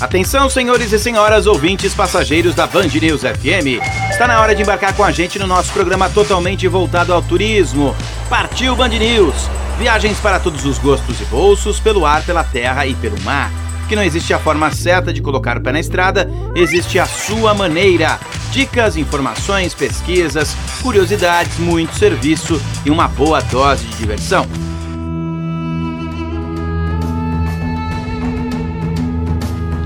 Atenção, senhores e senhoras, ouvintes, passageiros da Band News FM. Está na hora de embarcar com a gente no nosso programa totalmente voltado ao turismo. Partiu Band News! Viagens para todos os gostos e bolsos, pelo ar, pela terra e pelo mar. Que não existe a forma certa de colocar o pé na estrada, existe a sua maneira. Dicas, informações, pesquisas, curiosidades, muito serviço e uma boa dose de diversão.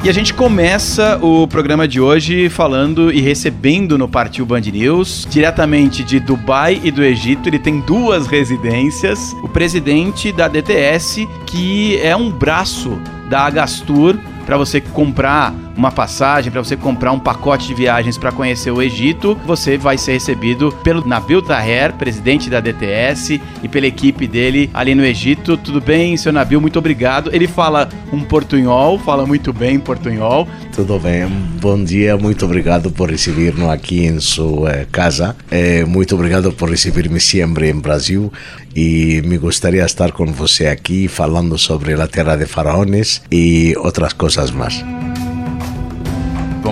E a gente começa o programa de hoje falando e recebendo no Partiu Band News, diretamente de Dubai e do Egito. Ele tem duas residências. O presidente da DTS, que é um braço da Agastur para você comprar uma passagem, para você comprar um pacote de viagens para conhecer o Egito, você vai ser recebido pelo Nabil Taher, presidente da DTS, e pela equipe dele ali no Egito. Tudo bem, seu Nabil? Muito obrigado. Ele fala um portunhol, fala muito bem portunhol. Tudo bem, bom dia, muito obrigado por receber-nos aqui em sua casa. É, muito obrigado por receber-me sempre em Brasil e me gostaria de estar com você aqui falando sobre a Terra de Faraões e outras coisas mais.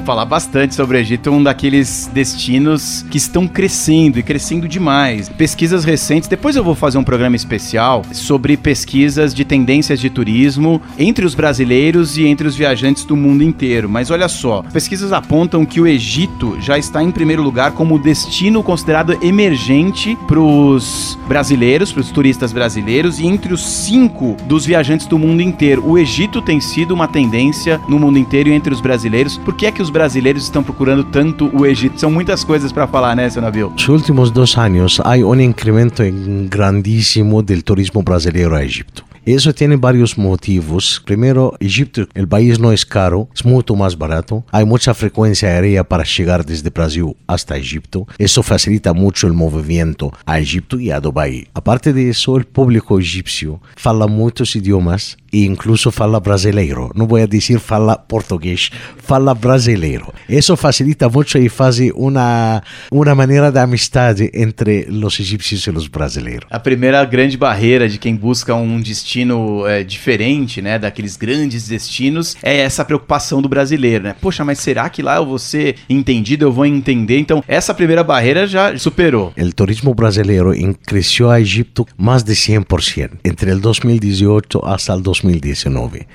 Vamos falar bastante sobre o Egito, um daqueles destinos que estão crescendo e crescendo demais. Pesquisas recentes, depois eu vou fazer um programa especial sobre pesquisas de tendências de turismo entre os brasileiros e entre os viajantes do mundo inteiro. Mas olha só, pesquisas apontam que o Egito já está em primeiro lugar como destino considerado emergente para os brasileiros, para os turistas brasileiros, e entre os cinco dos viajantes do mundo inteiro. O Egito tem sido uma tendência no mundo inteiro e entre os brasileiros. Por que é que os brasileiros estão procurando tanto o Egito? São muitas coisas para falar, né, seu Nabil? Nos últimos dois anos, há um incremento grandíssimo do turismo brasileiro a Egito. Eso tiene varios motivos. Primero, Egipto, el país no es caro, es mucho más barato. Hay mucha frecuencia aérea para llegar desde Brasil hasta Egipto. Eso facilita mucho el movimiento a Egipto y a Dubái. Aparte de eso, el público egipcio fala muchos idiomas e incluso fala brasileiro. Voy a decir fala portugués, fala brasileiro. Eso facilita mucho y hace una, una manera de amistad entre los egipcios y los brasileiros. A primeira grande barreira de quem busca um destino é, diferente, né, daqueles grandes destinos, é essa preocupação do brasileiro, né? Poxa, mas será que lá eu vou ser entendido, eu vou entender? Então, essa primeira barreira já superou. El turismo brasileiro creció a Egipto más de 100% entre el 2018 hasta el 2019.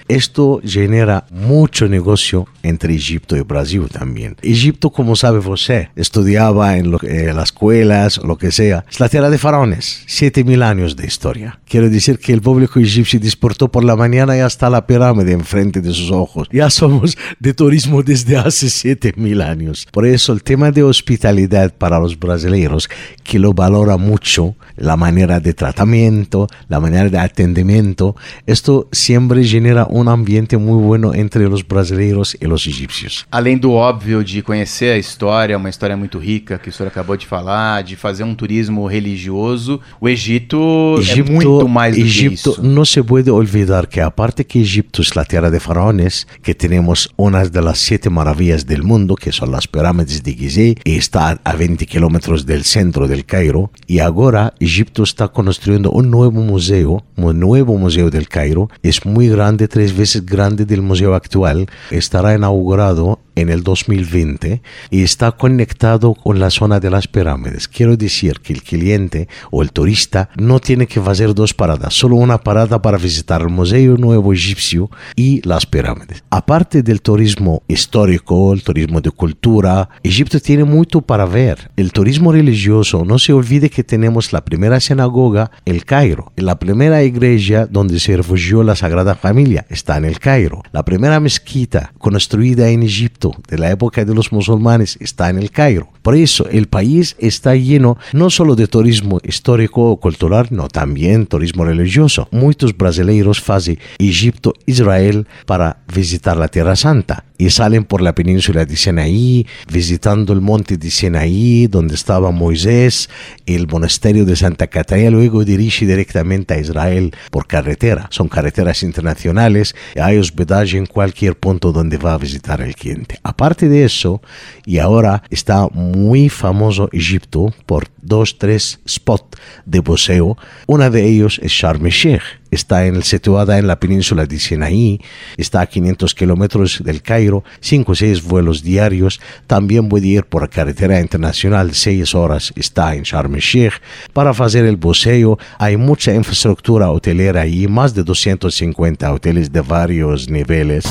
Esto genera mucho negocio entre Egipto y Brasil también. Egipto, como sabe você, estudiaba en lo, eh, las escuelas lo que sea, es la tierra de faraones, 7000 años de historia. Quiero decir que el público egipcio despertó por la mañana y hasta la pirámide enfrente de sus ojos. Ya somos de turismo desde hace 7000 años. Por eso el tema de hospitalidad para los brasileños, que lo valora mucho, la manera de tratamiento, la manera de atendimiento, esto siempre genera un ambiente muy bueno entre los brasileños y los egipcios. Além do óbvio de conhecer a história, uma história muito rica que o senhor acabou de falar, de fazer um turismo religioso, o Egito, Egipto é muito mais do Egipto, que isso. no se puede olvidar que aparte que Egipto es la tierra de faraones, que tenemos una de las siete maravillas del mundo, que son las pirámides de Gizeh, y está a 20 kilómetros del centro del Cairo, y ahora Egipto está construyendo un nuevo museo, un nuevo museo del Cairo, es muy grande, tres veces grande del museo actual. Estará inaugurado en el 2020 y está conectado con la zona de las pirámides. Quiero decir que el cliente o el turista no tiene que hacer dos paradas, solo una parada para visitar el Museo Nuevo Egipcio y las pirámides. Aparte del turismo histórico, el turismo de cultura, Egipto tiene mucho para ver. El turismo religioso, no se olvide que tenemos la primera sinagoga, el Cairo, la primera iglesia donde se refugió la Sagrada Familia, está en el Cairo. La primera mezquita construida en Egipto de la época de los musulmanes está en el Cairo. Por eso el país está lleno no solo de turismo histórico o cultural, no también turismo religioso. Muchos brasileiros hacen Egipto-Israel para visitar la Tierra Santa y salen por la península de Sinaí, visitando el monte de Sinaí, donde estaba Moisés, el monasterio de Santa Catarina, luego dirige directamente a Israel por carretera. Son carreteras internacionales y hay hospedaje en cualquier punto donde va a visitar el cliente. Aparte de eso, y ahora está muy famoso Egipto por dos, tres spots de buceo. Una de ellos es Sharm el Sheikh. Está en, situada en la península de Sinaí, está a 500 kilómetros del Cairo, 5 o 6 vuelos diarios. También puede ir por carretera internacional, 6 horas está en Sharm el Sheikh. Para hacer el buceo hay mucha infraestructura hotelera y más de 250 hoteles de varios niveles.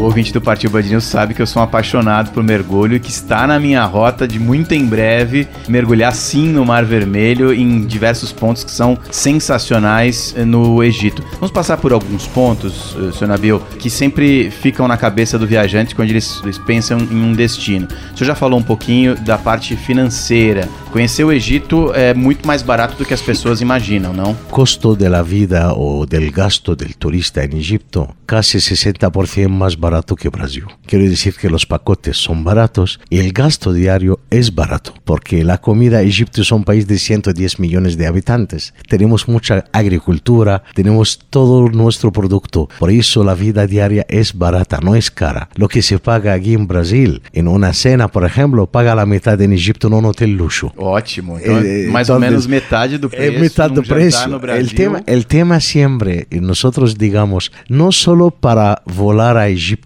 O ouvinte do Partiu News sabe que eu sou um apaixonado por mergulho e que está na minha rota de muito em breve mergulhar sim no Mar Vermelho em diversos pontos que são sensacionais eh, no Egito. Vamos passar por alguns pontos, eh, senhor Nabil, que sempre ficam na cabeça do viajante quando eles, eles pensam em um destino. O senhor já falou um pouquinho da parte financeira. Conhecer o Egito é muito mais barato do que as pessoas imaginam, não? Costo de la vida ou del gasto del turista en Egipto casi 60% más barato que Brasil. Quiero decir que los pacotes son baratos y el gasto diario es barato, porque la comida, Egipto es un país de 110 millones de habitantes. Tenemos mucha agricultura, tenemos todo nuestro producto, por eso la vida diaria es barata, no es cara. Lo que se paga aquí en Brasil, en una cena, por ejemplo, paga la mitad en Egipto en un hotel luxo. Ótimo, então eh, mais ou menos metade do preço. É metade do preço. El tema, el tema siempre, nosotros digamos, no solo para volar a Egipto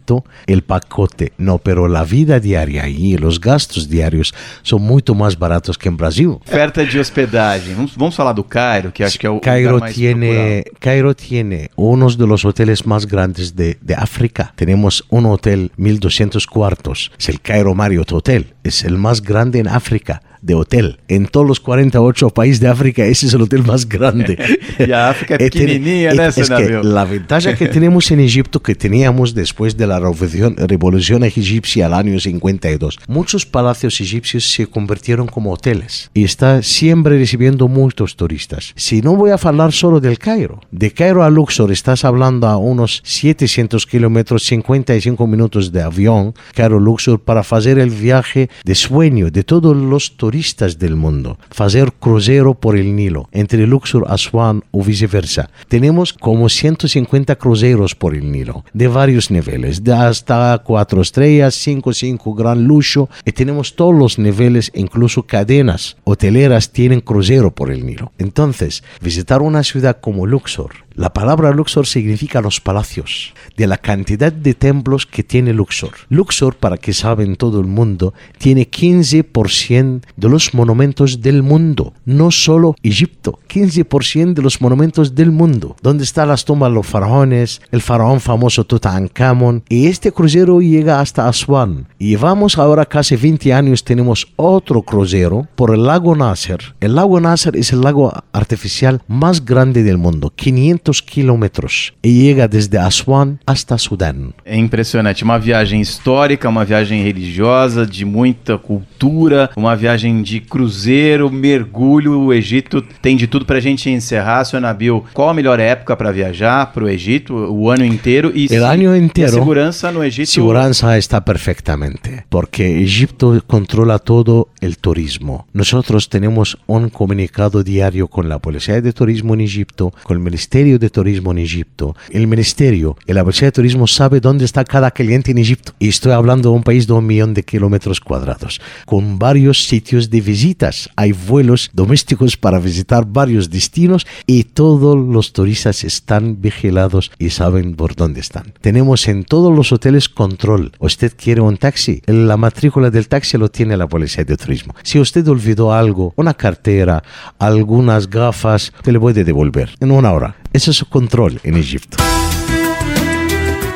el pacote, no, pero la vida diaria y los gastos diarios son mucho más baratos que en Brasil. Oferta de hospedagem. Vamos, vamos falar do Cairo, que acho que é o Cairo tiene, Cairo tiene uno de los hoteles más grandes de, de África. Tenemos un hotel 1200 cuartos, es el Cairo Marriott Hotel, es el más grande en África de hotel. En todos los 48 países de África, ese es el hotel más grande. y África es pequeñinha, ¿no? Es que la ventaja que tenemos en Egipto, que teníamos después de la revolución, revolución egipcia al año 52, muchos palacios egipcios se convirtieron como hoteles y está siempre recibiendo muchos turistas. Si no voy a hablar solo del Cairo, de Cairo a Luxor estás hablando a unos 700 kilómetros, 55 minutos de avión, Cairo-Luxor, para hacer el viaje de sueño de todos los turistas del mundo, hacer crucero por el Nilo, entre Luxor, Aswan o viceversa. Tenemos como 150 cruceros por el Nilo, de varios niveles, de hasta 4 estrellas, 5, 5 gran lujo, y tenemos todos los niveles, incluso cadenas hoteleras tienen crucero por el Nilo. Entonces, visitar una ciudad como Luxor, la palabra Luxor significa los palacios, de la cantidad de templos que tiene Luxor. Luxor, para que saben todo el mundo, tiene 15% de los monumentos del mundo, no solo Egipto, 15% de los monumentos del mundo, donde están las tumbas de los faraones, el faraón famoso Tutankamón, y este crucero llega hasta Aswan. Y vamos ahora casi 20 años, tenemos otro crucero por el lago Nasser. El lago Nasser es el lago artificial más grande del mundo, 500 quilômetros e chega desde Aswan hasta Sudão. É impressionante, uma viagem histórica, uma viagem religiosa, de muita cultura, uma viagem de cruzeiro, mergulho. O Egito tem de tudo para a gente encerrar, senhor Nabil. Qual a melhor época para viajar para o Egito? O ano inteiro e, o ano inteiro. a segurança no Egito. Segurança está perfeitamente, porque Egipto controla todo o turismo. Nós temos um comunicado diário com a Polícia de Turismo em Egipto, com o Ministerio de Turismo en Egipto. El Ministerio y la Policía de Turismo sabe dónde está cada cliente en Egipto. Y estoy hablando de un país de un millón de kilómetros cuadrados, con varios sitios de visitas. Hay vuelos domésticos para visitar varios destinos y todos los turistas están vigilados y saben por dónde están. Tenemos en todos los hoteles control. ¿Usted quiere un taxi? La matrícula del taxi lo tiene la policía de turismo. Si usted olvidó algo, una cartera, algunas gafas, te le a devolver en una hora. Ese es su control en Egipto.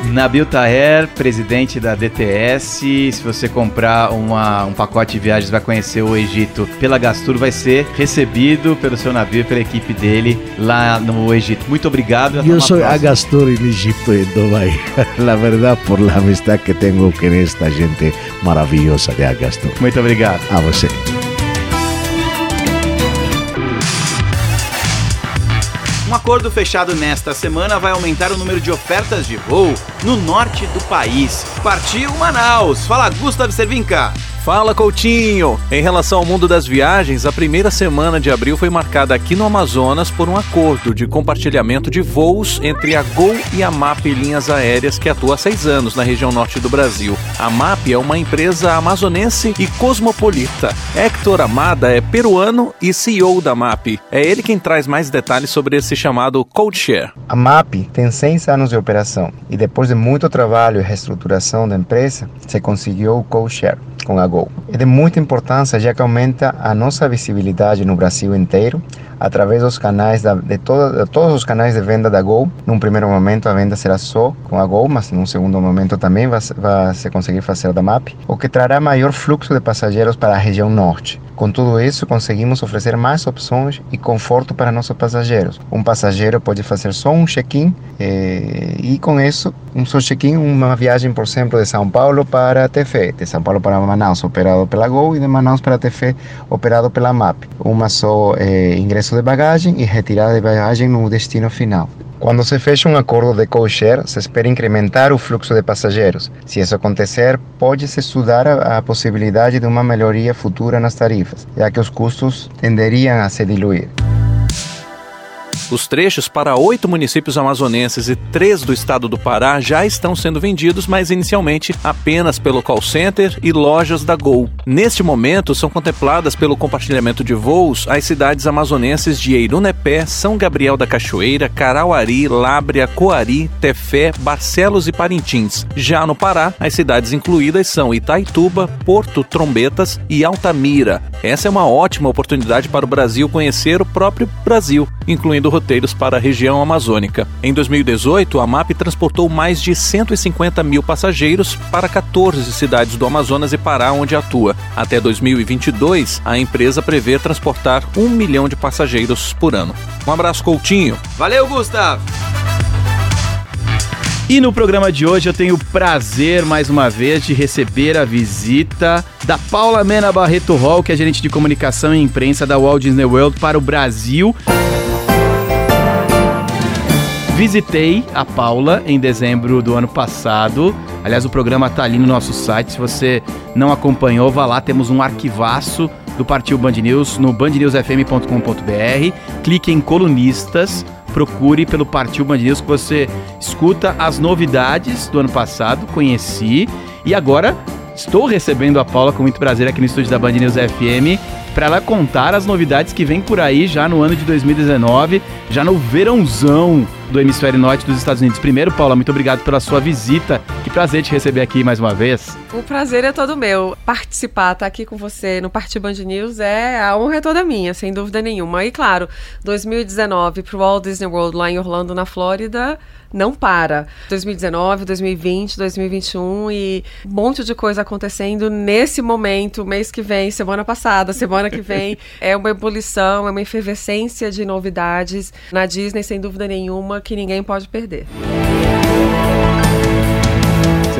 Nabil Taher, presidente da DTS. Se você comprar uma, um pacote de viagens, vai conhecer o Egito pela Gastur, vai ser recebido pelo seu navio, pela equipe dele lá no Egito. Muito obrigado. e até Yo uma soy próxima. Agastor en Egipto y en Dubái. La verdad, por la amistad que tengo con esta gente maravillosa de Agastor. Muito obrigado. A você. Um acordo fechado nesta semana vai aumentar o número de ofertas de voo no norte do país. Partiu Manaus. Fala, Gustavo Servinca. Fala Coutinho! Em relação ao mundo das viagens, a primeira semana de abril foi marcada aqui no Amazonas por um acordo de compartilhamento de voos entre a Gol e a MAP Linhas Aéreas, que atua há seis anos na região norte do Brasil. A MAP é uma empresa amazonense e cosmopolita. Hector Amada é peruano e CEO da MAP. É ele quem traz mais detalhes sobre esse chamado Codeshare. A MAP tem seis anos de operação e depois de muito trabalho e reestruturação da empresa, se conseguiu o co-share com a Gol. É de muita importância já que aumenta a nossa visibilidade no Brasil inteiro através dos canais da, de, todo, de todos os canais de venda da Gol. Num primeiro momento a venda será só com a Gol, mas num segundo momento também vai, vai se conseguir fazer da MAP, o que trará maior fluxo de passageiros para a região norte. Com tudo isso, conseguimos oferecer mais opções e conforto para nossos passageiros. Um passageiro pode fazer só um check-in eh, e, com isso, um só check-in, uma viagem, por exemplo, de São Paulo para Tefé, de São Paulo para Manaus, operado pela Gol, e de Manaus para Tefé, operado pela MAP. Uma só eh, de bagagem e retirada de bagagem no destino final. Quando se fecha um acordo de co-share, se espera incrementar o fluxo de passageiros. Se isso acontecer, pode-se estudar a possibilidade de uma melhoria futura nas tarifas, já que os custos tenderiam a se diluir. Os trechos para oito municípios amazonenses e três do estado do Pará já estão sendo vendidos, mas inicialmente apenas pelo call center e lojas da Gol. Neste momento, são contempladas pelo compartilhamento de voos as cidades amazonenses de Eirunepé, São Gabriel da Cachoeira, Carauari, Lábrea, Coari, Tefé, Barcelos e Parintins. Já no Pará, as cidades incluídas são Itaituba, Porto Trombetas e Altamira. Essa é uma ótima oportunidade para o Brasil conhecer o próprio Brasil, incluindo roteiros para a região amazônica. Em 2018, a MAP transportou mais de 150 mil passageiros para 14 cidades do Amazonas e Pará, onde atua. Até 2022, a empresa prevê transportar um milhão de passageiros por ano. Um abraço, Coutinho. Valeu, Gustavo! E no programa de hoje eu tenho o prazer, mais uma vez, de receber a visita da Paula Mena Barreto Hall, que é gerente de comunicação e imprensa da Walt Disney World para o Brasil. Visitei a Paula em dezembro do ano passado. Aliás, o programa tá ali no nosso site. Se você não acompanhou, vá lá, temos um arquivaço do Partiu Band News no bandnewsfm.com.br. Clique em colunistas, procure pelo Partiu Band News que você escuta as novidades do ano passado, conheci e agora estou recebendo a Paula com muito prazer aqui no estúdio da Band News FM para ela contar as novidades que vem por aí já no ano de 2019, já no verãozão do hemisfério norte dos Estados Unidos. Primeiro, Paula, muito obrigado pela sua visita. Que prazer te receber aqui mais uma vez. O prazer é todo meu. Participar, estar aqui com você no Partiu Band News é a honra é toda minha, sem dúvida nenhuma. E claro, 2019 para o Walt Disney World lá em Orlando, na Flórida, não para. 2019, 2020, 2021 e um monte de coisa acontecendo nesse momento, mês que vem, semana passada, semana que vem. é uma ebulição, é uma efervescência de novidades na Disney, sem dúvida nenhuma, que ninguém pode perder.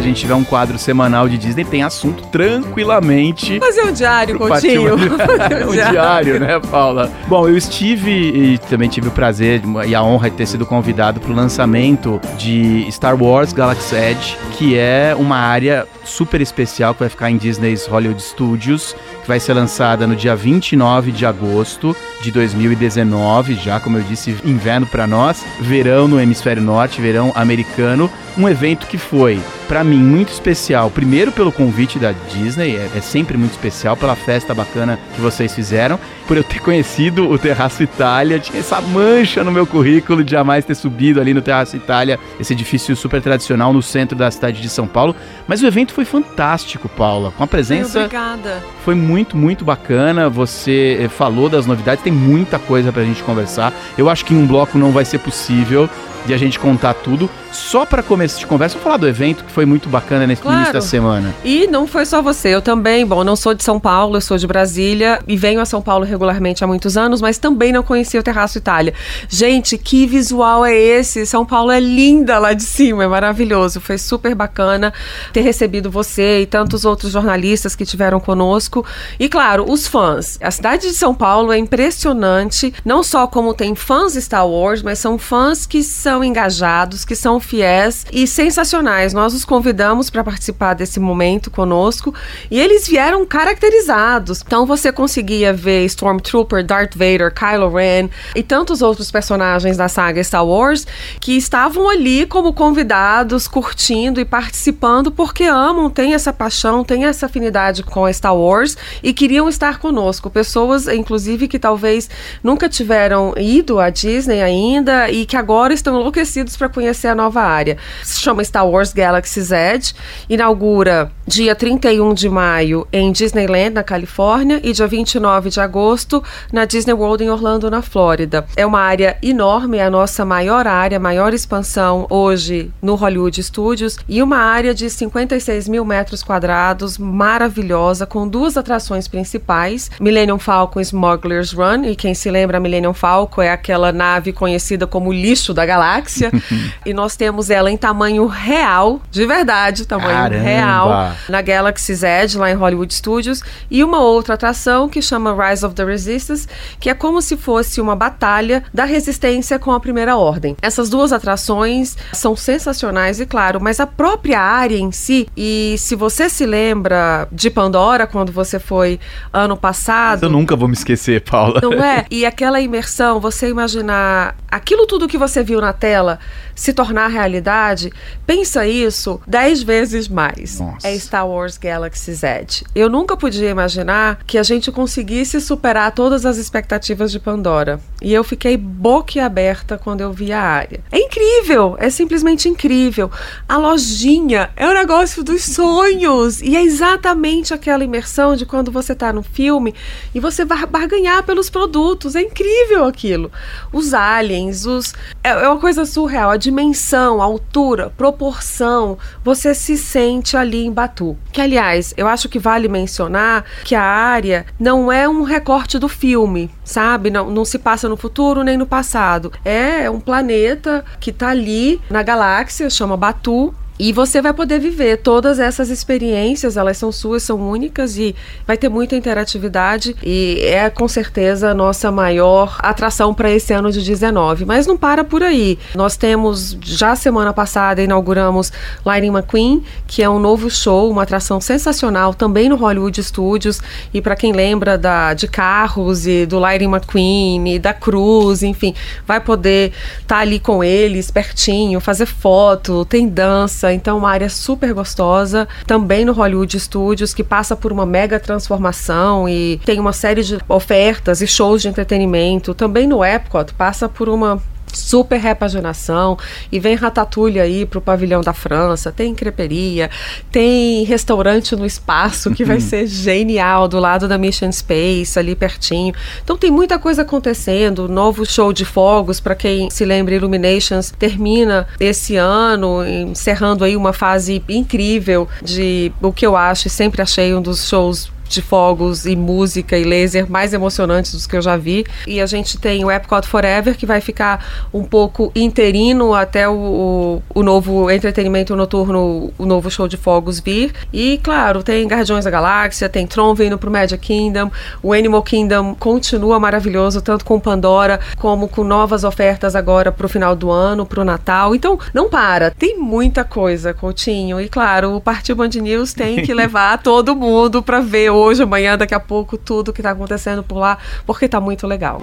Gente tiver um quadro semanal de Disney, tem assunto tranquilamente. Fazer um diário, Coutinho. Um diário, né, Paula? Bom, eu estive e também tive o prazer e a honra de ter sido convidado para o lançamento de Star Wars Galaxy Edge, que é uma área super especial que vai ficar em Disney's Hollywood Studios, que vai ser lançada no dia 29 de agosto de 2019, já como eu disse, inverno para nós, verão no hemisfério norte, verão americano, um evento que foi pra mim, muito especial. Primeiro pelo convite da Disney, é, é sempre muito especial pela festa bacana que vocês fizeram. Por eu ter conhecido o Terraço Itália, tinha essa mancha no meu currículo de jamais ter subido ali no Terraço Itália, esse edifício super tradicional no centro da cidade de São Paulo. Mas o evento foi fantástico, Paula. Com a presença. Obrigada. Foi muito, muito bacana. Você eh, falou das novidades, tem muita coisa pra gente conversar. Eu acho que em um bloco não vai ser possível de a gente contar tudo. Só para começo de conversa, vou falar do evento que foi muito bacana nesse Claro. início da semana. E não foi só você, eu também. Bom, não sou de São Paulo, eu sou de Brasília e venho a São Paulo regularmente há muitos anos, mas também não conhecia o Terraço Itália. Gente, que visual é esse? São Paulo é linda lá de cima, é maravilhoso. Foi super bacana ter recebido você e tantos outros jornalistas que tiveram conosco. E claro, os fãs. A cidade de São Paulo é impressionante, não só como tem fãs Star Wars, mas são fãs que são engajados, que são fiéis e sensacionais. Nós os convidamos para participar desse momento conosco e eles vieram caracterizados. Então você conseguia ver Stormtrooper, Darth Vader, Kylo Ren e tantos outros personagens da saga Star Wars que estavam ali como convidados, curtindo e participando porque amam, têm essa paixão, têm essa afinidade com Star Wars e queriam estar conosco. Pessoas, inclusive, que talvez nunca tiveram ido à Disney ainda e que agora estão enlouquecidos para conhecer a nova área. Se chama Star Wars Galaxy Z, inaugura dia 31 de maio em Disneyland, na Califórnia, e dia 29 de agosto na Disney World em Orlando, na Flórida. É uma área enorme, é a nossa maior área, maior expansão hoje no Hollywood Studios, e uma área de 56 mil metros quadrados, maravilhosa, com duas atrações principais: Millennium Falcon Smuggler's Run, e quem se lembra, Millennium Falcon é aquela nave conhecida como lixo da galáxia, e nós temos ela em tamanho real, de verdade, tamanho Caramba! real, na Galaxy Z, lá em Hollywood Studios, e uma outra atração que chama Rise of the Resistance, que é como se fosse uma batalha da resistência com a Primeira Ordem. Essas duas atrações são sensacionais, e claro, mas a própria área em si, e se você se lembra de Pandora, quando você foi ano passado. Eu nunca vou me esquecer, Paula. Não é? E aquela imersão, você imaginar aquilo tudo que você viu na tela se tornar realidade, pensa isso dez vezes mais. Nossa. É Star Wars Galaxy Z. Eu nunca podia imaginar que a gente conseguisse superar todas as expectativas de Pandora. E eu fiquei boquiaberta quando eu vi a área. É incrível, é simplesmente incrível. A lojinha é o negócio dos sonhos. E é exatamente aquela imersão de quando você tá no filme e você vai barganhar pelos produtos. É incrível aquilo. Os aliens, os. É é uma coisa surreal. A dimensão, a altura, proporção. Você se sente ali em Batu. Que, aliás, eu acho que vale mencionar que a área não é um recorte do filme, sabe? Não, não se passa no futuro nem no passado. É um planeta que tá ali na galáxia, chama Batu. E você vai poder viver todas essas experiências, elas são suas, são únicas e vai ter muita interatividade e é com certeza a nossa maior atração para esse ano de 19. Mas não para por aí. Nós temos já semana passada inauguramos Lightning McQueen, que é um novo show, uma atração sensacional também no Hollywood Studios e para quem lembra da de carros e do Lightning McQueen e da Cruz, enfim, vai poder estar ali com eles pertinho, fazer foto, tem dança, então uma área super gostosa, também no Hollywood Studios, que passa por uma mega transformação e tem uma série de ofertas e shows de entretenimento, também no Epcot passa por uma super repaginação e vem Ratatouille aí pro pavilhão da França, tem creperia, tem restaurante no espaço que vai ser genial do lado da Mission Space ali pertinho. Então tem muita coisa acontecendo, novo show de fogos para quem se lembra Illuminations termina esse ano encerrando aí uma fase incrível de o que eu acho e sempre achei um dos shows de fogos e música e laser mais emocionantes dos que eu já vi. E a gente tem o Epcot Forever, que vai ficar um pouco interino até o, o, o novo entretenimento noturno, o novo show de fogos vir. E, claro, tem Guardiões da Galáxia, tem Tron vindo pro Magic Kingdom, o Animal Kingdom continua maravilhoso, tanto com Pandora como com novas ofertas agora pro final do ano, pro Natal. Então, não para, tem muita coisa, Coutinho. E, claro, o Partiu Band News tem que levar todo mundo para ver hoje, amanhã, daqui a pouco, tudo que tá acontecendo por lá, porque tá muito legal.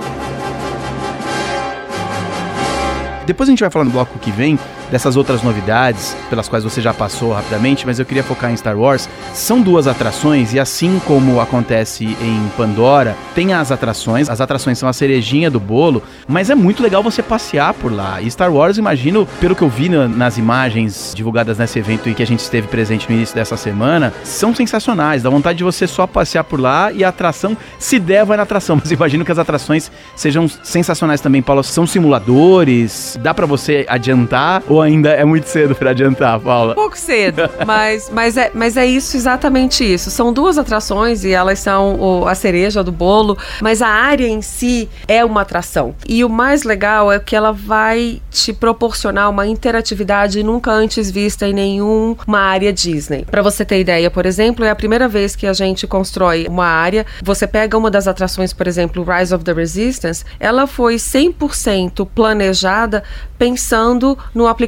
Depois a gente vai falar no bloco que vem dessas outras novidades, pelas quais você já passou rapidamente, mas eu queria focar em Star Wars. São duas atrações e assim como acontece em Pandora, tem as atrações, as atrações são a cerejinha do bolo, mas é muito legal você passear por lá. E Star Wars, imagino, pelo que eu vi na, nas imagens divulgadas nesse evento e que a gente esteve presente no início dessa semana, são sensacionais. Dá vontade de você só passear por lá e a atração, se der, vai na atração. Mas imagino que as atrações sejam sensacionais também, Paulo. São simuladores, dá para você adiantar ainda é muito cedo para adiantar, Paula? Pouco cedo, mas, mas, é, mas é isso, exatamente isso. São duas atrações e elas são o, a cereja do bolo, mas a área em si é uma atração. E o mais legal é que ela vai te proporcionar uma interatividade nunca antes vista em nenhuma área Disney. Para você ter ideia, por exemplo, é a primeira vez que a gente constrói uma área. Você pega uma das atrações, por exemplo, Rise of the Resistance, ela foi 100% planejada pensando no aplicativo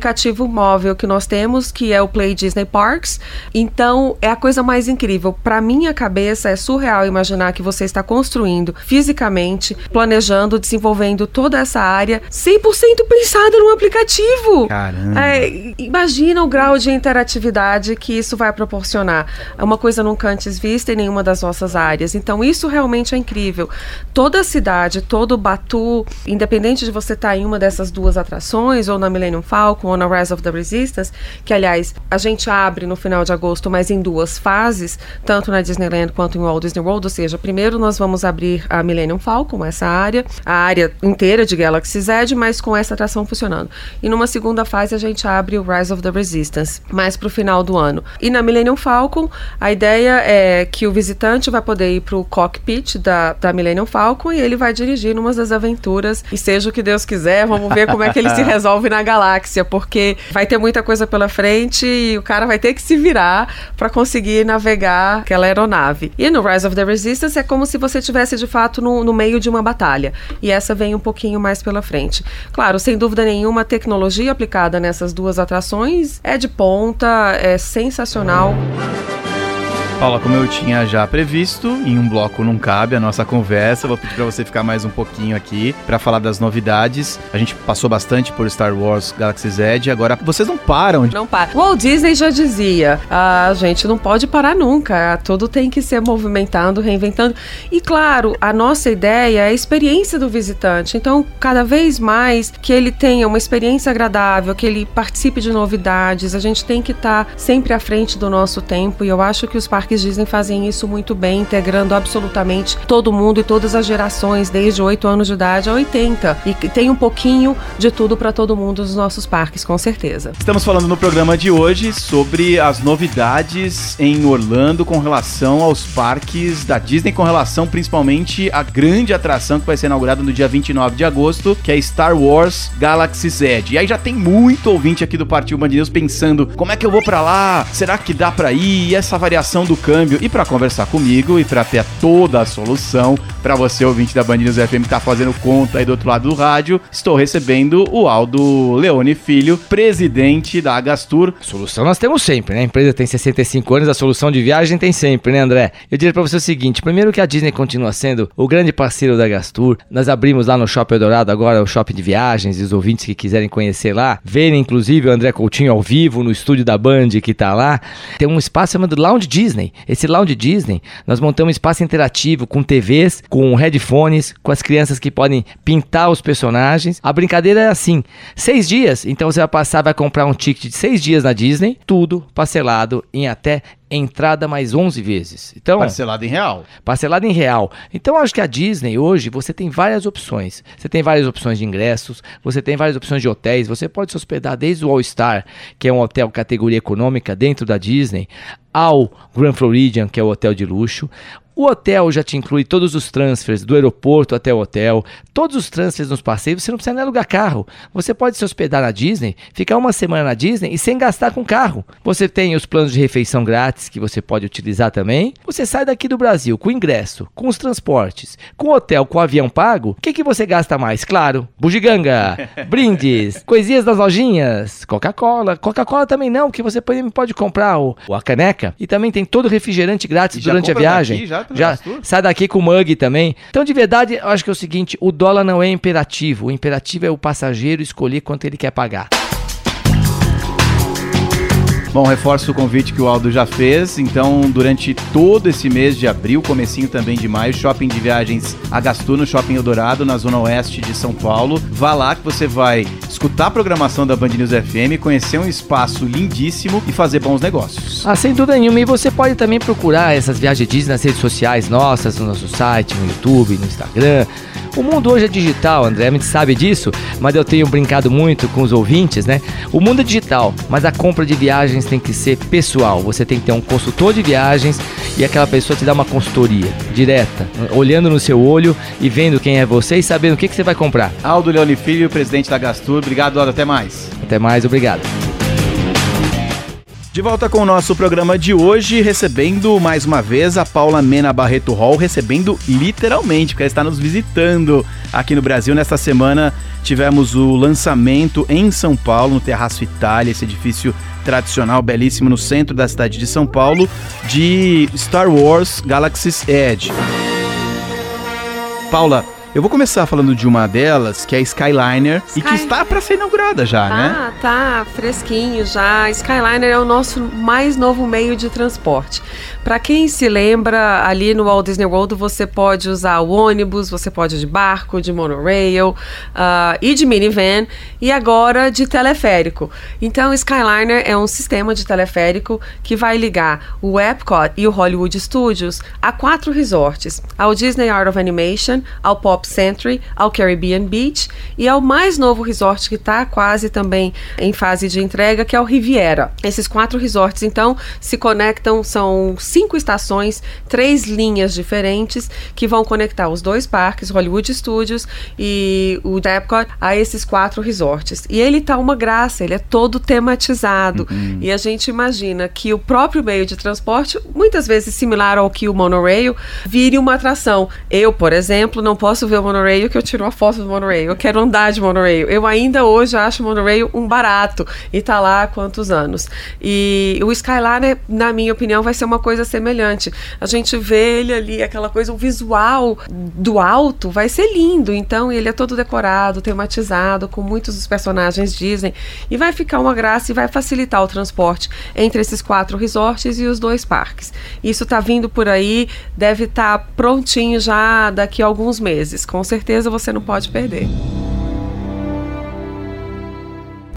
móvel que nós temos, que é o Play Disney Parks. Então, é a coisa mais incrível. Para minha cabeça, é surreal imaginar que você está construindo fisicamente, planejando, desenvolvendo toda essa área 100% pensada no aplicativo. Caramba. É, imagina o grau de interatividade que isso vai proporcionar. É uma coisa nunca antes vista em nenhuma das nossas áreas. Então, isso realmente é incrível. Toda a cidade, todo o Batu, independente de você estar em uma dessas duas atrações, ou na Millennium Falcon, ou na Rise of the Resistance, que aliás a gente abre no final de agosto, mas em duas fases, tanto na Disneyland quanto em Walt Disney World. Ou seja, primeiro nós vamos abrir a Millennium Falcon, essa área, a área inteira de Galaxy Z, mas com essa atração funcionando. E numa segunda fase a gente abre o Rise of the Resistance, mais pro final do ano. E na Millennium Falcon, a ideia é que o visitante vai poder ir pro cockpit da, da Millennium Falcon e ele vai dirigir numa das aventuras. E seja o que Deus quiser, vamos ver como é que ele se resolve na galáxia, porque vai ter muita coisa pela frente e o cara vai ter que se virar para conseguir navegar aquela aeronave. E no Rise of the Resistance é como se você tivesse de fato no, no meio de uma batalha. E essa vem um pouquinho mais pela frente. Claro, sem dúvida nenhuma, a tecnologia aplicada nessas duas atrações é de ponta, é sensacional. Paula, como eu tinha já previsto, em um bloco não cabe a nossa conversa. Vou pedir para você ficar mais um pouquinho aqui para falar das novidades. A gente passou bastante por Star Wars Galaxy Z, agora vocês não param. Não para. Walt Disney já dizia: a gente não pode parar nunca, tudo tem que ser movimentando, reinventando. E claro, a nossa ideia é a experiência do visitante. Então, cada vez mais que ele tenha uma experiência agradável, que ele participe de novidades, a gente tem que estar tá sempre à frente do nosso tempo. E eu acho que os parques parques Disney fazem isso muito bem, integrando absolutamente todo mundo e todas as gerações, desde 8 anos de idade a 80. E tem um pouquinho de tudo para todo mundo nos nossos parques, com certeza. Estamos falando no programa de hoje sobre as novidades em Orlando com relação aos parques da Disney, com relação principalmente à grande atração que vai ser inaugurada no dia 29 de agosto, que é Star Wars Galaxy Z. E aí já tem muito ouvinte aqui do Partiu Band pensando, como é que eu vou para lá? Será que dá para ir? E essa variação do câmbio e para conversar comigo e para ter toda a solução para você ouvinte da Band News FM que tá fazendo conta aí do outro lado do rádio, estou recebendo o Aldo Leone Filho, presidente da Agastur. Solução nós temos sempre, né? A empresa tem 65 anos, a solução de viagem tem sempre, né, André? Eu diria para você o seguinte, primeiro que a Disney continua sendo o grande parceiro da Agastur. Nós abrimos lá no Shopping Eldorado agora o shopping de viagens e os ouvintes que quiserem conhecer lá, verem inclusive o André Coutinho ao vivo no estúdio da Band que tá lá. Tem um espaço chamado Lounge Disney. Esse Lounge Disney, nós montamos um espaço interativo com TVs, com headphones, com as crianças que podem pintar os personagens. A brincadeira é assim: seis dias, então você vai passar, vai comprar um ticket de seis dias na Disney, tudo parcelado em até entrada mais 11 vezes. Então, parcelado em real. Parcelado em real. Então, acho que a Disney hoje você tem várias opções. Você tem várias opções de ingressos, você tem várias opções de hotéis, você pode se hospedar desde o All Star, que é um hotel categoria econômica dentro da Disney, ao Grand Floridian, que é o hotel de luxo. O hotel já te inclui todos os transfers do aeroporto até o hotel, todos os transfers nos passeios, você não precisa nem alugar carro. Você pode se hospedar na Disney, ficar uma semana na Disney e sem gastar com carro. Você tem os planos de refeição grátis que você pode utilizar também. Você sai daqui do Brasil com ingresso, com os transportes, com hotel, com avião pago. O que, que você gasta mais? Claro, bugiganga, brindes, coisinhas das lojinhas, Coca-Cola. Coca-Cola também não, que você pode comprar o, a caneca. E também tem todo refrigerante grátis durante a viagem. já Já sai daqui com o mug também. Então, de verdade, eu acho que é o seguinte: o dólar não é imperativo. O imperativo é o passageiro escolher quanto ele quer pagar. Bom, reforço o convite que o Aldo já fez. Então, durante todo esse mês de abril, comecinho também de maio, shopping de viagens Agastu no Shopping Eldorado, na zona oeste de São Paulo. Vá lá que você vai escutar a programação da Band News FM, conhecer um espaço lindíssimo e fazer bons negócios. Ah, sem dúvida nenhuma. E você pode também procurar essas viagens Disney nas redes sociais nossas, no nosso site, no YouTube, no Instagram. O mundo hoje é digital, André, a gente sabe disso, mas eu tenho brincado muito com os ouvintes, né? O mundo é digital, mas a compra de viagens tem que ser pessoal. Você tem que ter um consultor de viagens e aquela pessoa te dá uma consultoria direta, olhando no seu olho e vendo quem é você e sabendo o que, que você vai comprar. Aldo Leone Filho, presidente da Gastur. Obrigado, Aldo. Até mais. Até mais, obrigado. De volta com o nosso programa de hoje, recebendo mais uma vez a Paula Mena Barreto Hall, recebendo literalmente, porque ela está nos visitando aqui no Brasil. Nesta semana tivemos o lançamento em São Paulo, no Terraço Itália, esse edifício tradicional, belíssimo, no centro da cidade de São Paulo, de Star Wars Galaxy's Edge. Paula, eu vou começar falando de uma delas, que é a Skyliner, e que está para ser inaugurada já, né? Ah, tá fresquinho já. Skyliner é o nosso mais novo meio de transporte. Para quem se lembra, ali no Walt Disney World você pode usar o ônibus, você pode ir de barco, de monorail uh, e de minivan, e agora de teleférico. Então, Skyliner é um sistema de teleférico que vai ligar o Epcot e o Hollywood Studios a quatro resorts: ao Disney Art of Animation, ao Pop Century, ao Caribbean Beach e ao mais novo resort que está quase também em fase de entrega, que é o Riviera. Esses quatro resorts, então, se conectam, são cinco estações, três linhas diferentes que vão conectar os dois parques, Hollywood Studios e o Epcot, a esses quatro resorts. E ele tá uma graça, ele é todo tematizado. Uhum. E a gente imagina que o próprio meio de transporte, muitas vezes similar ao que o monorail, vire uma atração. Eu, por exemplo, não posso ver o monorail que eu tiro uma foto do monorail. Eu quero andar de monorail. Eu ainda hoje acho o monorail um barato e tá lá há quantos anos. E o Skyliner, na minha opinião, vai ser uma coisa semelhante. A gente vê ele ali, aquela coisa, o visual do alto vai ser lindo. Então, ele é todo decorado, tematizado, com muitos dos personagens Disney. E vai ficar uma graça e vai facilitar o transporte entre esses quatro resorts e os dois parques. Isso tá vindo por aí, deve estar tá prontinho já daqui a alguns meses. Com certeza você não pode perder.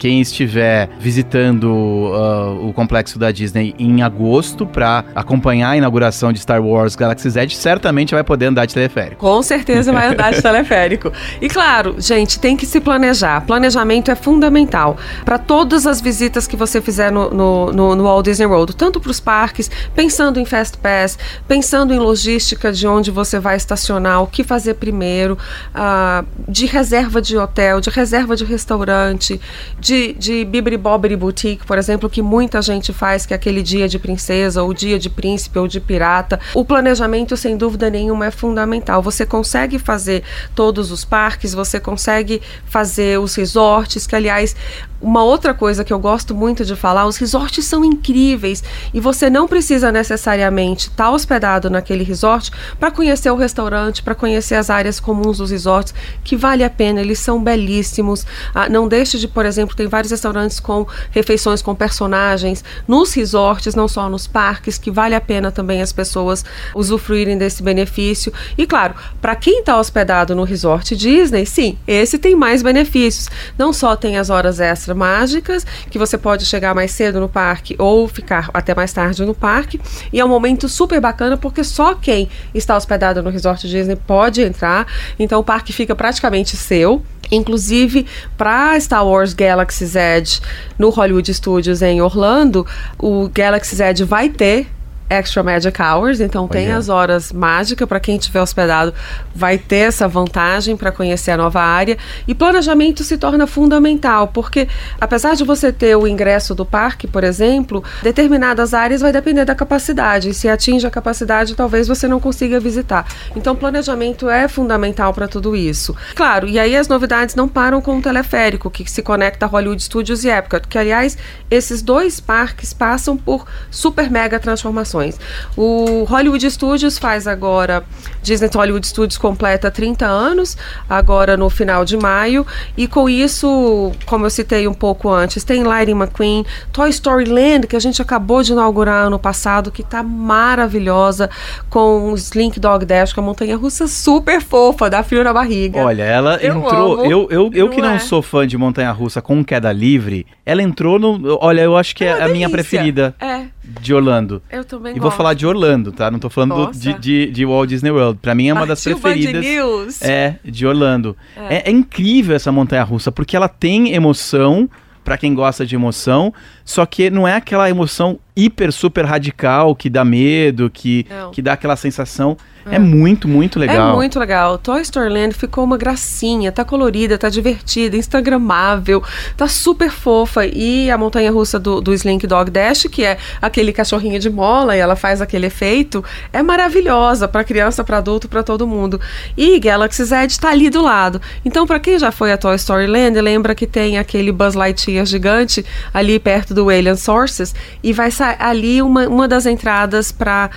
Quem estiver visitando uh, o complexo da Disney em agosto para acompanhar a inauguração de Star Wars Galaxy's Edge, certamente vai poder andar de teleférico. Com certeza vai andar de teleférico. E claro, gente, tem que se planejar. Planejamento é fundamental para todas as visitas que você fizer no, no, no, no Walt Disney World, tanto para os parques, pensando em Fast Pass, pensando em logística de onde você vai estacionar, o que fazer primeiro, uh, de reserva de hotel, de reserva de restaurante, de de, de Bibri Bobri Boutique, por exemplo, que muita gente faz, que é aquele dia de princesa, ou dia de príncipe, ou de pirata. O planejamento, sem dúvida nenhuma, é fundamental. Você consegue fazer todos os parques, você consegue fazer os resorts, que aliás, uma outra coisa que eu gosto muito de falar, os resorts são incríveis e você não precisa necessariamente estar tá hospedado naquele resort para conhecer o restaurante, para conhecer as áreas comuns dos resorts, que vale a pena, eles são belíssimos. Ah, não deixe de, por exemplo, tem vários restaurantes com refeições com personagens nos resorts, não só nos parques, que vale a pena também as pessoas usufruírem desse benefício. E claro, para quem está hospedado no resort Disney, sim, esse tem mais benefícios. Não só tem as horas extras mágicas, que você pode chegar mais cedo no parque ou ficar até mais tarde no parque. E é um momento super bacana porque só quem está hospedado no resort Disney pode entrar. Então o parque fica praticamente seu. Inclusive, para Star Wars Galaxy's Edge no Hollywood Studios em Orlando, o Galaxy's Edge vai ter Extra Magic Hours, então Olha. tem as horas mágicas para quem estiver hospedado, vai ter essa vantagem para conhecer a nova área e planejamento se torna fundamental, porque apesar de você ter o ingresso do parque, por exemplo, determinadas áreas vai depender da capacidade, e se atinge a capacidade, talvez você não consiga visitar. Então planejamento é fundamental para tudo isso. Claro, e aí as novidades não param com o teleférico que se conecta a Hollywood Studios e Epcot, que aliás, esses dois parques passam por super mega transformações atrações. O Hollywood Studios faz agora, Disney Hollywood Studios completa 30 anos, agora no final de maio, e com isso, como eu citei um pouco antes, tem Lightning McQueen, Toy Story Land, que a gente acabou de inaugurar ano passado, que tá maravilhosa, com o Slink Dog Dash, com a montanha russa super fofa, dá frio na barriga. Olha, ela Eu entrou. amo. Eu, eu, eu Não que não é? sou fã de montanha russa com queda livre, ela entrou no. Olha, eu acho que é, uma a minha delícia. preferida É, de Orlando. eu também E vou gosto. falar de Orlando, tá? Não tô falando de, de, de Walt Disney World. Pra mim é uma das Partiu Band preferidas. News. É, de Orlando. É. É. é incrível essa montanha russa, porque ela tem emoção, pra quem gosta de emoção, só que não é aquela emoção hiper, super radical que dá medo, que, Não. que dá aquela sensação. É, É. muito, muito legal. É muito legal. Toy Story Land ficou uma gracinha, tá colorida, tá divertida, instagramável, tá super fofa. E a montanha russa do, do Slink Dog Dash, que é aquele cachorrinho de mola e ela faz aquele efeito, é maravilhosa pra criança, pra adulto, pra todo mundo. E Galaxy's Edge tá ali do lado. Então, pra quem já foi a Toy Story Land, lembra que tem aquele Buzz Lightyear gigante ali perto do Alien Sources e vai sair ali uma, uma das entradas pra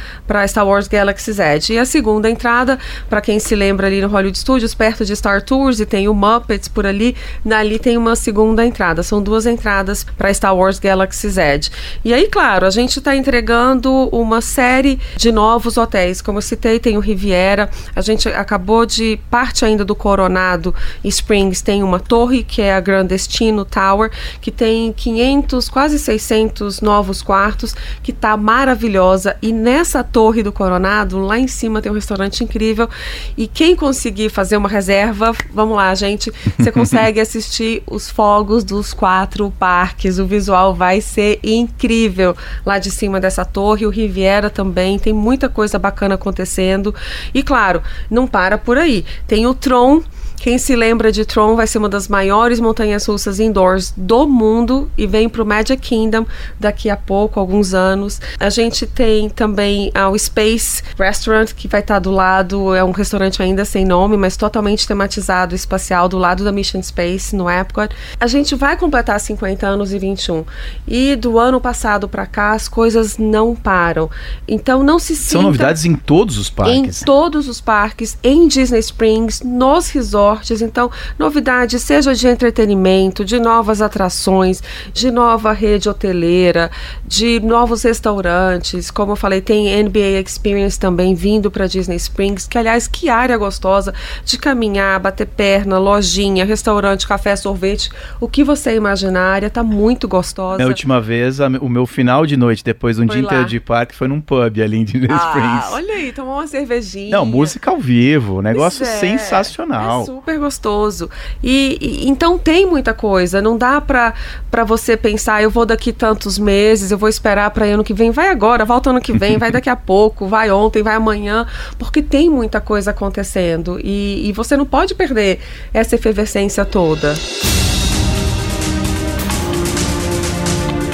Star Wars Galaxy's Edge. E a segunda entrada, pra quem se lembra ali no Hollywood Studios, perto de Star Tours e tem o Muppets por ali, ali tem uma segunda entrada. São duas entradas pra Star Wars Galaxy's Edge. E aí, claro, a gente tá entregando uma série de novos hotéis. Como eu citei, tem o Riviera. A gente acabou de parte ainda do Coronado Springs tem uma torre que é a Grand Destino Tower, que tem 500, quase 600 novos quartos, que tá maravilhosa. E nessa torre do Coronado, lá em cima tem um restaurante incrível. E quem conseguir fazer uma reserva, vamos lá, gente, você consegue assistir os fogos dos quatro parques. O visual vai ser incrível lá de cima dessa torre. O Riviera também tem muita coisa bacana acontecendo. E claro, não para por aí. Tem o Tron. Quem se lembra de Tron vai ser uma das maiores montanhas russas indoors do mundo e vem para o Magic Kingdom daqui a pouco, alguns anos. A gente tem também ah, o Space Restaurant, que vai estar do lado, é um restaurante ainda sem nome, mas totalmente tematizado, espacial, do lado da Mission Space, no Epcot. A gente vai completar 50 anos e 21. E do ano passado para cá, as coisas não param. Então não se São sinta- novidades em todos os parques. em todos os parques, em Disney Springs, nos resorts. Então, novidades, seja de entretenimento, de novas atrações, de nova rede hoteleira, de novos restaurantes. Como eu falei, tem NBA Experience também vindo para Disney Springs, que aliás, que área gostosa de caminhar, bater perna, lojinha, restaurante, café, sorvete, o que você imaginar, a área tá muito gostosa. A última vez, a- o meu final de noite, depois de um Foi dia lá. inteiro de parque, foi num pub ali em Disney Ah, Springs. olha aí, tomou uma cervejinha. Não, música ao vivo, negócio Pois é, sensacional. É super gostoso. E, e- então tem muita coisa. Não dá pra, pra você pensar, eu vou daqui tantos meses, eu vou esperar pra ano que vem. Vai agora, volta ano que vem, vai daqui a pouco, vai ontem, vai amanhã, porque tem muita coisa acontecendo. E, e você não pode perder essa efervescência toda.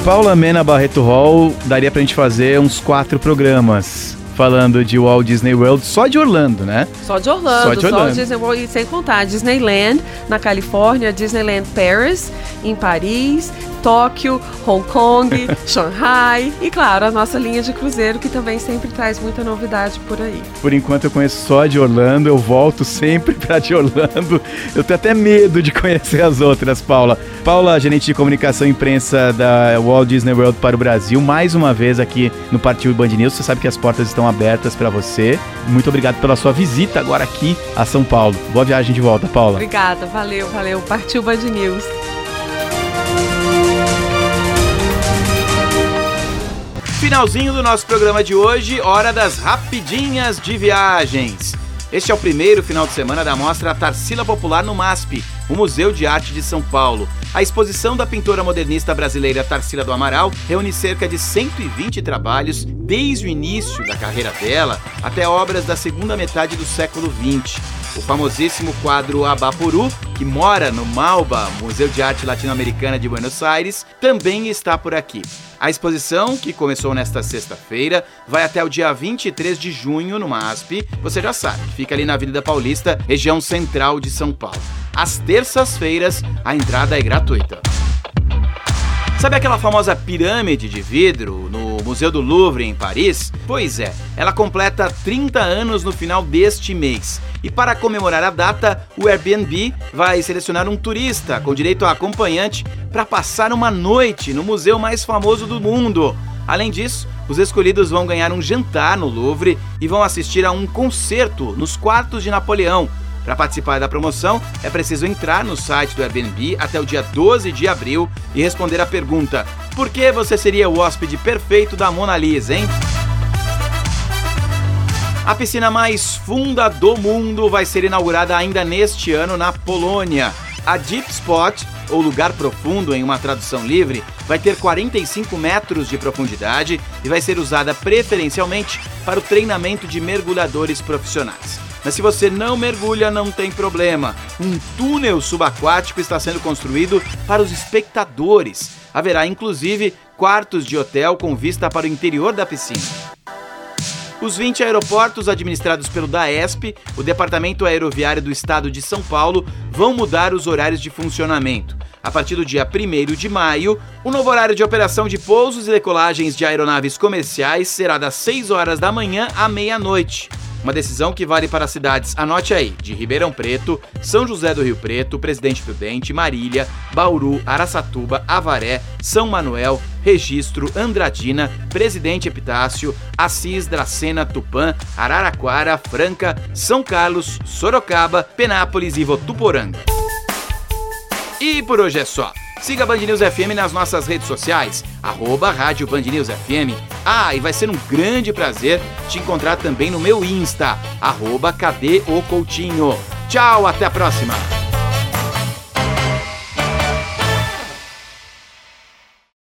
Paula Mena Barreto Hall, daria pra gente fazer uns quatro programas falando de Walt Disney World, só de Orlando, né? Só de Orlando, Só só de Orlando. Disney World, e sem contar Disneyland na Califórnia, Disneyland Paris em Paris, Tóquio, Hong Kong, Shanghai e claro, a nossa linha de cruzeiro que também sempre traz muita novidade por aí. Por enquanto eu conheço só a de Orlando, eu volto sempre pra de Orlando. Eu tenho até medo de conhecer as outras, Paula. Paula, gerente de comunicação e imprensa da Walt Disney World para o Brasil, mais uma vez aqui no Partiu Band News. Você sabe que as portas estão abertas para você. Muito obrigado pela sua visita agora aqui a São Paulo. Boa viagem de volta, Paula. Obrigada, valeu, valeu. Partiu Band News. Finalzinho do nosso programa de hoje, hora das rapidinhas de viagens. Este é o primeiro final de semana da mostra Tarsila Popular no MASP, o Museu de Arte de São Paulo. A exposição da pintora modernista brasileira Tarsila do Amaral reúne cerca de 120 trabalhos desde o início da carreira dela até obras da segunda metade do século XX. O famosíssimo quadro Abaporu, que mora no Malba, Museu de Arte Latino-Americana de Buenos Aires, também está por aqui. A exposição, que começou nesta sexta-feira, vai até o dia 23 de junho no MASP. Você já sabe, fica ali na Avenida Paulista, região central de São Paulo. Às terças-feiras, a entrada é gratuita. Sabe aquela famosa pirâmide de vidro no Museu do Louvre, em Paris? Pois é, ela completa 30 anos no final deste mês. E para comemorar a data, o Airbnb vai selecionar um turista com direito a acompanhante para passar uma noite no museu mais famoso do mundo. Além disso, os escolhidos vão ganhar um jantar no Louvre e vão assistir a um concerto nos quartos de Napoleão. Para participar da promoção, é preciso entrar no site do Airbnb até o dia 12 de abril e responder a pergunta: Por que você seria o hóspede perfeito da Mona Lisa, hein? A piscina mais funda do mundo vai ser inaugurada ainda neste ano na Polônia. A Deep Spot, ou lugar profundo em uma tradução livre, vai ter 45 metros de profundidade e vai ser usada preferencialmente para o treinamento de mergulhadores profissionais. Mas se você não mergulha, não tem problema. Um túnel subaquático está sendo construído para os espectadores. Haverá inclusive quartos de hotel com vista para o interior da piscina. Os 20 aeroportos administrados pelo DAESP, o Departamento Aeroviário do Estado de São Paulo, vão mudar os horários de funcionamento. A partir do dia 1 de maio, o novo horário de operação de pousos e decolagens de aeronaves comerciais será das 6 horas da manhã à meia-noite. Uma decisão que vale para as cidades, anote aí, de Ribeirão Preto, São José do Rio Preto, Presidente Prudente, Marília, Bauru, Araçatuba, Avaré, São Manuel, Registro, Andradina, Presidente Epitácio, Assis, Dracena, Tupã, Araraquara, Franca, São Carlos, Sorocaba, Penápolis e Votuporanga. E por hoje é só. Siga a Band News FM nas nossas redes sociais, arroba Rádio Band News FM. Ah, e vai ser um grande prazer te encontrar também no meu Insta, arroba Cadê o Coutinho. Tchau, até a próxima!